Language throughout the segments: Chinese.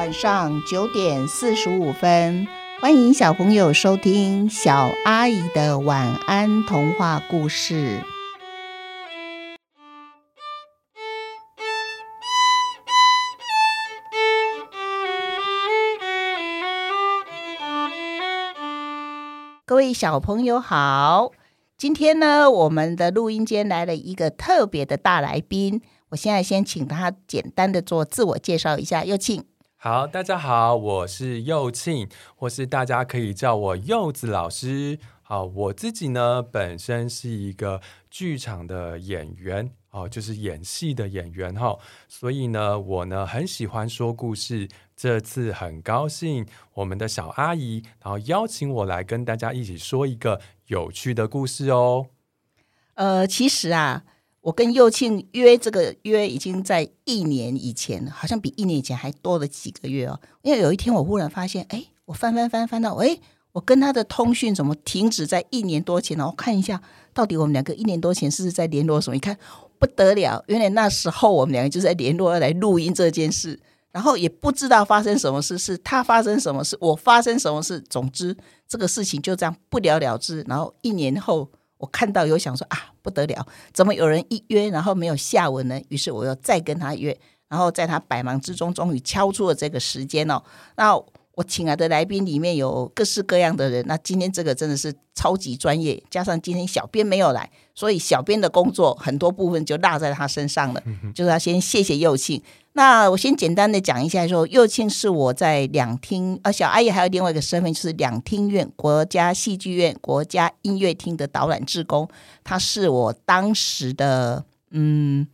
晚上九点四十五分，欢迎小朋友收听小阿姨的晚安童话故事。各位小朋友好，今天呢，我们的录音间来了一个特别的大来宾。我现在先请他简单的做自我介绍一下，有请。好，大家好，我是幼庆，或是大家可以叫我柚子老师。好，我自己呢，本身是一个剧场的演员，哦，就是演戏的演员哈，所以呢，我呢很喜欢说故事。这次很高兴，我们的小阿姨然后邀请我来跟大家一起说一个有趣的故事哦。呃，其实啊。我跟幼庆约这个约已经在一年以前，好像比一年以前还多了几个月哦。因为有一天我忽然发现，哎，我翻翻翻翻到，哎，我跟他的通讯怎么停止在一年多前呢？我看一下，到底我们两个一年多前是不是在联络什么？一看不得了，原来那时候我们两个就在联络要来录音这件事，然后也不知道发生什么事，是他发生什么事，我发生什么事，总之这个事情就这样不了了之。然后一年后。我看到有想说啊，不得了，怎么有人一约然后没有下文呢？于是我又再跟他约，然后在他百忙之中，终于敲出了这个时间哦。那我请来的来宾里面有各式各样的人，那今天这个真的是超级专业，加上今天小编没有来，所以小编的工作很多部分就落在他身上了，就是要先谢谢佑庆。那我先简单的讲一下说，说幼庆是我在两厅，呃，小阿姨还有另外一个身份，就是两厅院国家戏剧院国家音乐厅的导览志工，他是我当时的嗯，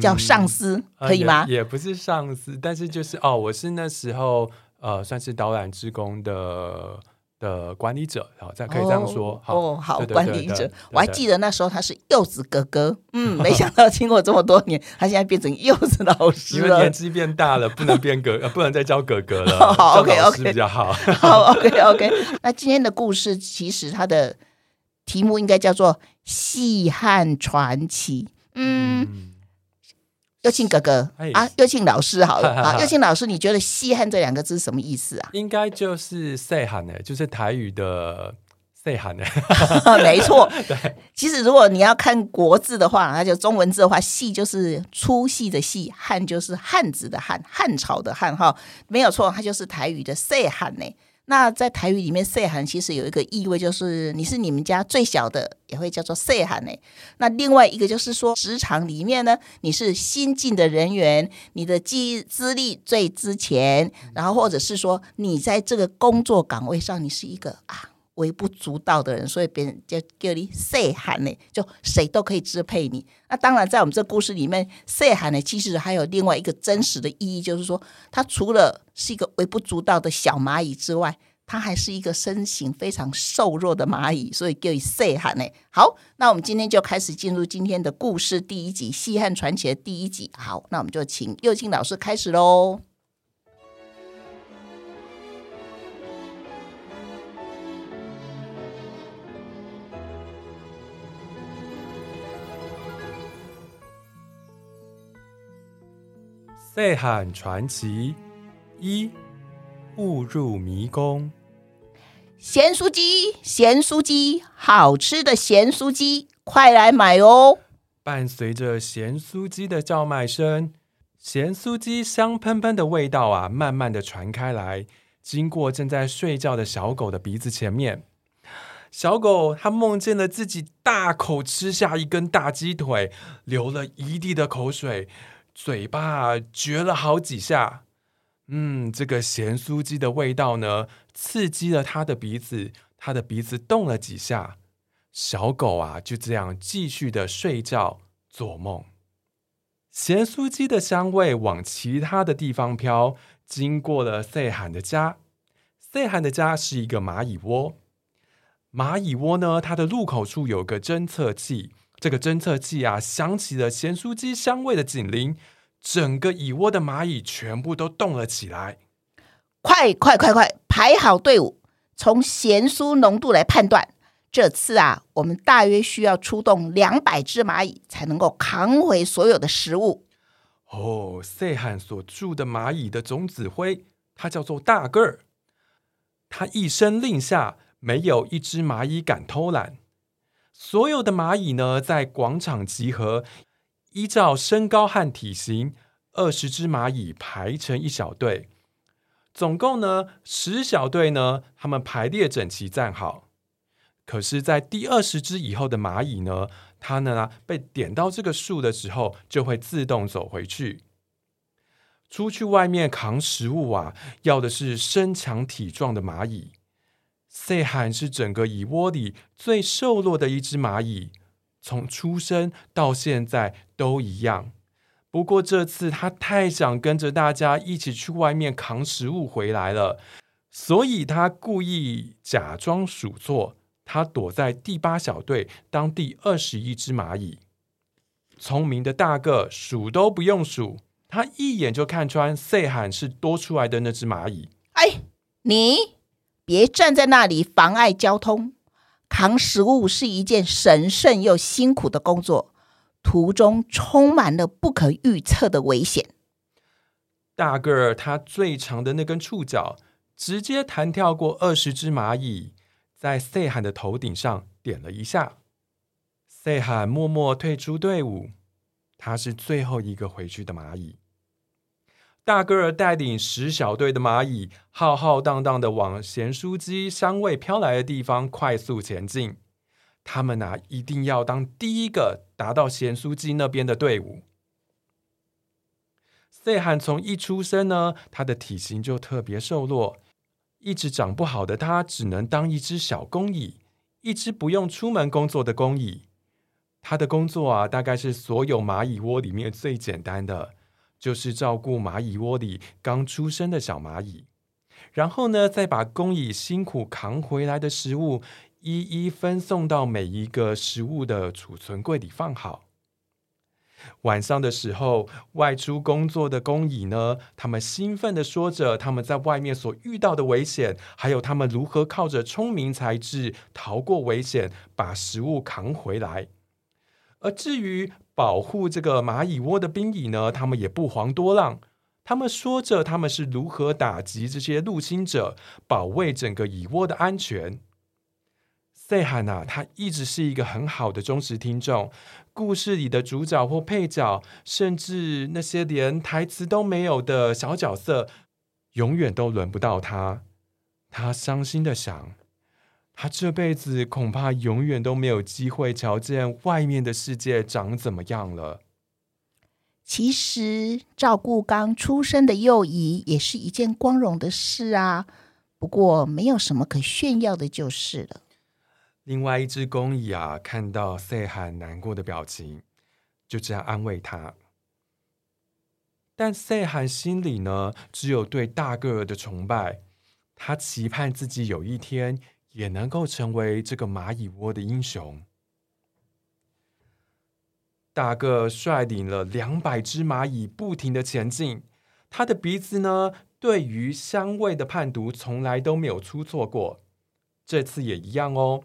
叫上司，嗯、可以吗？也，也不是上司，但是就是哦，我是那时候呃，算是导览职工的。的管理者，好，这样可以这样说。哦，好，哦、好管理者，我还记得那时候他是柚子哥哥，嗯，没 想到经过这么多年，他现在变成柚子老师了。因为年纪变大了，不能变哥，不能再叫哥哥了。好，OK，OK，比较好。好，OK，OK。那今天的故事其实它的题目应该叫做《戏汉传奇》。嗯。嗯幼庆哥哥啊，幼庆老师好了 啊，幼庆老师，你觉得“戏汉”这两个字什么意思啊？应该就是“细汉”呢，就是台语的“细汉”呢。没错，对。其实如果你要看国字的话，那就中文字的话，“戏”就是粗细的“细”，“汉”就是汉字的“汉”，汉朝的“汉”哈，没有错，它就是台语的“细汉”呢。那在台语里面，岁寒其实有一个意味，就是你是你们家最小的，也会叫做岁寒呢。那另外一个就是说，职场里面呢，你是新进的人员，你的资资历最值钱，然后或者是说，你在这个工作岗位上，你是一个啊。微不足道的人，所以别人就叫你细汉呢，就谁都可以支配你。那当然，在我们这故事里面，细汉呢，其实还有另外一个真实的意义，就是说，它除了是一个微不足道的小蚂蚁之外，它还是一个身形非常瘦弱的蚂蚁，所以叫你细汉呢。好，那我们今天就开始进入今天的故事第一集《西汉传奇》的第一集。好，那我们就请幼庆老师开始喽。细汉传奇一，误入迷宫。咸酥鸡，咸酥鸡，好吃的咸酥鸡，快来买哦！伴随着咸酥鸡的叫卖声，咸酥鸡香喷喷的味道啊，慢慢的传开来，经过正在睡觉的小狗的鼻子前面。小狗它梦见了自己大口吃下一根大鸡腿，流了一地的口水。嘴巴嚼了好几下，嗯，这个咸酥鸡的味道呢，刺激了他的鼻子，他的鼻子动了几下。小狗啊，就这样继续的睡觉做梦。咸酥鸡的香味往其他的地方飘，经过了细汉的家。细汉的家是一个蚂蚁窝，蚂蚁窝呢，它的入口处有个侦测器。这个侦测器啊，响起了咸酥鸡香味的警铃，整个蚁窝的蚂蚁全部都动了起来。快快快快，排好队伍，从咸酥浓度来判断，这次啊，我们大约需要出动两百只蚂蚁才能够扛回所有的食物。哦，塞罕所住的蚂蚁的总指挥他叫做大个儿。他一声令下，没有一只蚂蚁敢偷懒。所有的蚂蚁呢，在广场集合，依照身高和体型，二十只蚂蚁排成一小队。总共呢，十小队呢，他们排列整齐站好。可是，在第二十只以后的蚂蚁呢，它呢被点到这个数的时候，就会自动走回去。出去外面扛食物啊，要的是身强体壮的蚂蚁。细汉是整个蚁窝里最瘦弱的一只蚂蚁，从出生到现在都一样。不过这次他太想跟着大家一起去外面扛食物回来了，所以他故意假装数错，他躲在第八小队当第二十一只蚂蚁。聪明的大个数都不用数，他一眼就看穿细汉是多出来的那只蚂蚁。哎，你别站在那里妨碍交通，扛食物是一件神圣又辛苦的工作。途中充满了不可预测的危险。大个儿他最长的那根触角直接弹跳过二十只蚂蚁，在细汉的头顶上点了一下。细汉默默退出队伍，他是最后一个回去的蚂蚁。大个儿带领十小队的蚂蚁，浩浩荡荡的往咸酥鸡香味飘来的地方快速前进。他们啊，一定要当第一个达到咸酥鸡那边的队伍。细汉从一出生呢，他的体型就特别瘦弱，一直长不好的他，只能当一只小工蚁，一只不用出门工作的工蚁。他的工作啊，大概是所有蚂蚁窝里面最简单的，就是照顾蚂蚁窝里刚出生的小蚂蚁，然后呢，再把工蚁辛苦扛回来的食物。一一分送到每一个食物的储存柜里放好。晚上的时候，外出工作的工蚁呢，他们兴奋地说着他们在外面所遇到的危险，还有他们如何靠着聪明才智逃过危险，把食物扛回来。而至于保护这个蚂蚁窝的兵蚁呢，他们也不遑多让，他们说着他们是如何打击这些入侵者，保卫整个蚁窝的安全。细汉啊，他一直是一个很好的忠实听众。故事里的主角或配角，甚至那些连台词都没有的小角色，永远都轮不到他。他伤心的想，他这辈子恐怕永远都没有机会瞧见外面的世界长怎么样了。其实，照顾刚出生的幼蚁也是一件光荣的事啊。不过，没有什么可炫耀的，就是了。另外一只工蚁啊，看到塞罕难过的表情，就这样安慰他。但塞罕心里呢，只有对大个儿的崇拜。他期盼自己有一天也能够成为这个蚂蚁窝的英雄。大个率领了两百只蚂蚁，不停的前进。他的鼻子呢，对于香味的判读从来都没有出错过，这次也一样哦。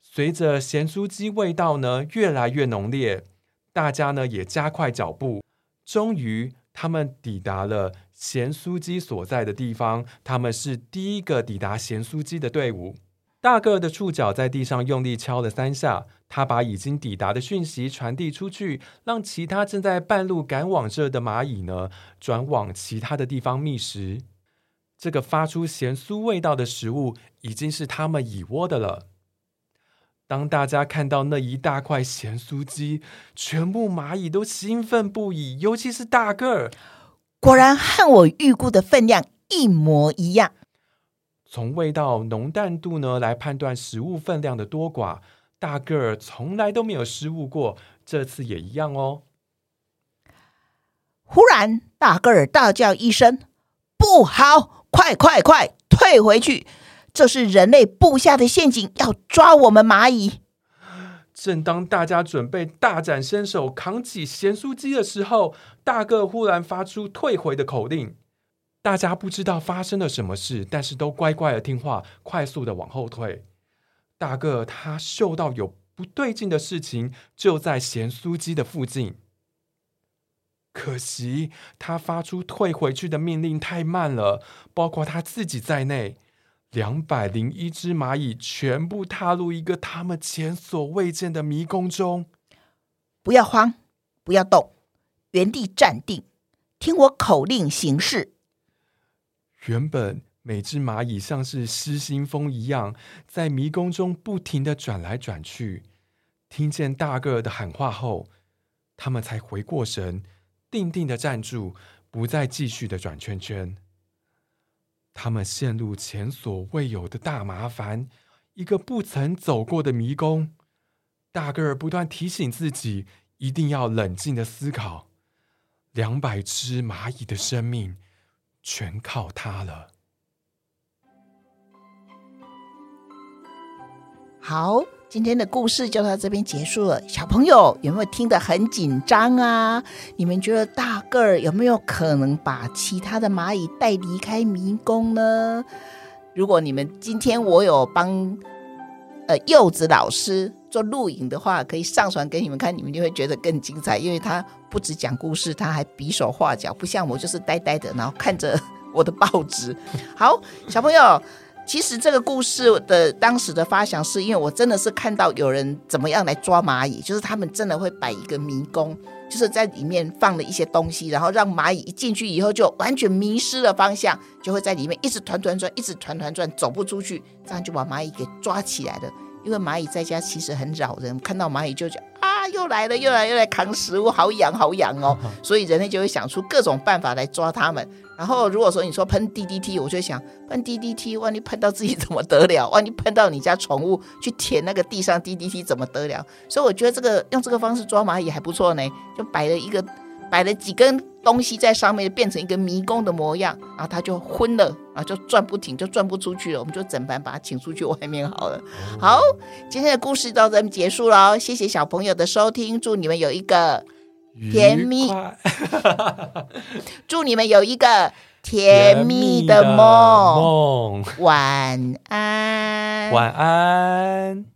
随着咸酥鸡味道呢越来越浓烈，大家呢也加快脚步。终于，他们抵达了咸酥鸡所在的地方。他们是第一个抵达咸酥鸡的队伍。大个儿的触角在地上用力敲了三下，他把已经抵达的讯息传递出去，让其他正在半路赶往这的蚂蚁呢转往其他的地方觅食。这个发出咸酥味道的食物已经是他们蚁窝的了。当大家看到那一大块咸酥鸡，全部蚂蚁都兴奋不已，尤其是大个儿，果然和我预估的分量一模一样。从味道浓淡度呢来判断食物分量的多寡，大个儿从来都没有失误过，这次也一样哦。忽然，大个儿大叫一声：“不好！快快快，退回去！”这是人类布下的陷阱，要抓我们蚂蚁。正当大家准备大展身手扛起咸酥鸡的时候，大个忽然发出退回的口令。大家不知道发生了什么事，但是都乖乖的听话，快速的往后退。大个他嗅到有不对劲的事情就在咸酥鸡的附近。可惜他发出退回去的命令太慢了，包括他自己在内，两百零一只蚂蚁全部踏入一个他们前所未见的迷宫中。不要慌，不要动，原地站定，听我口令行事。原本每只蚂蚁像是失心疯一样，在迷宫中不停的转来转去。听见大个儿的喊话后，他们才回过神。定定的站住，不再继续的转圈圈。他们陷入前所未有的大麻烦，一个不曾走过的迷宫。大个儿不断提醒自己，一定要冷静的思考。两百只蚂蚁的生命，全靠它了。好。今天的故事就到这边结束了。小朋友有没有听得很紧张啊？你们觉得大个儿有没有可能把其他的蚂蚁带离开迷宫呢？如果你们今天我有帮呃柚子老师做录影的话，可以上传给你们看，你们就会觉得更精彩，因为他不止讲故事，他还比手画脚，不像我就是呆呆的，然后看着我的报纸。好，小朋友。其实这个故事的当时的发想，是因为我真的是看到有人怎么样来抓蚂蚁，就是他们真的会摆一个迷宫，就是在里面放了一些东西，然后让蚂蚁一进去以后就完全迷失了方向，就会在里面一直团团转，一直团团转，走不出去，这样就把蚂蚁给抓起来了。因为蚂蚁在家其实很扰人，看到蚂蚁就讲啊，又来了，又来，又来扛食物，好痒，好痒哦。所以人类就会想出各种办法来抓它们。然后如果说你说喷 DDT，我就想喷 DDT，万一喷到自己怎么得了？万一喷到你家宠物去舔那个地上 DDT 怎么得了？所以我觉得这个用这个方式抓蚂蚁还不错呢，就摆了一个。摆了几根东西在上面，变成一个迷宫的模样，然后它就昏了，然后就转不停，就转不出去了。我们就整班把它请出去外面好了。好，今天的故事到这里结束了，谢谢小朋友的收听，祝你们有一个甜蜜，快 祝你们有一个甜蜜的梦，梦，晚安，晚安。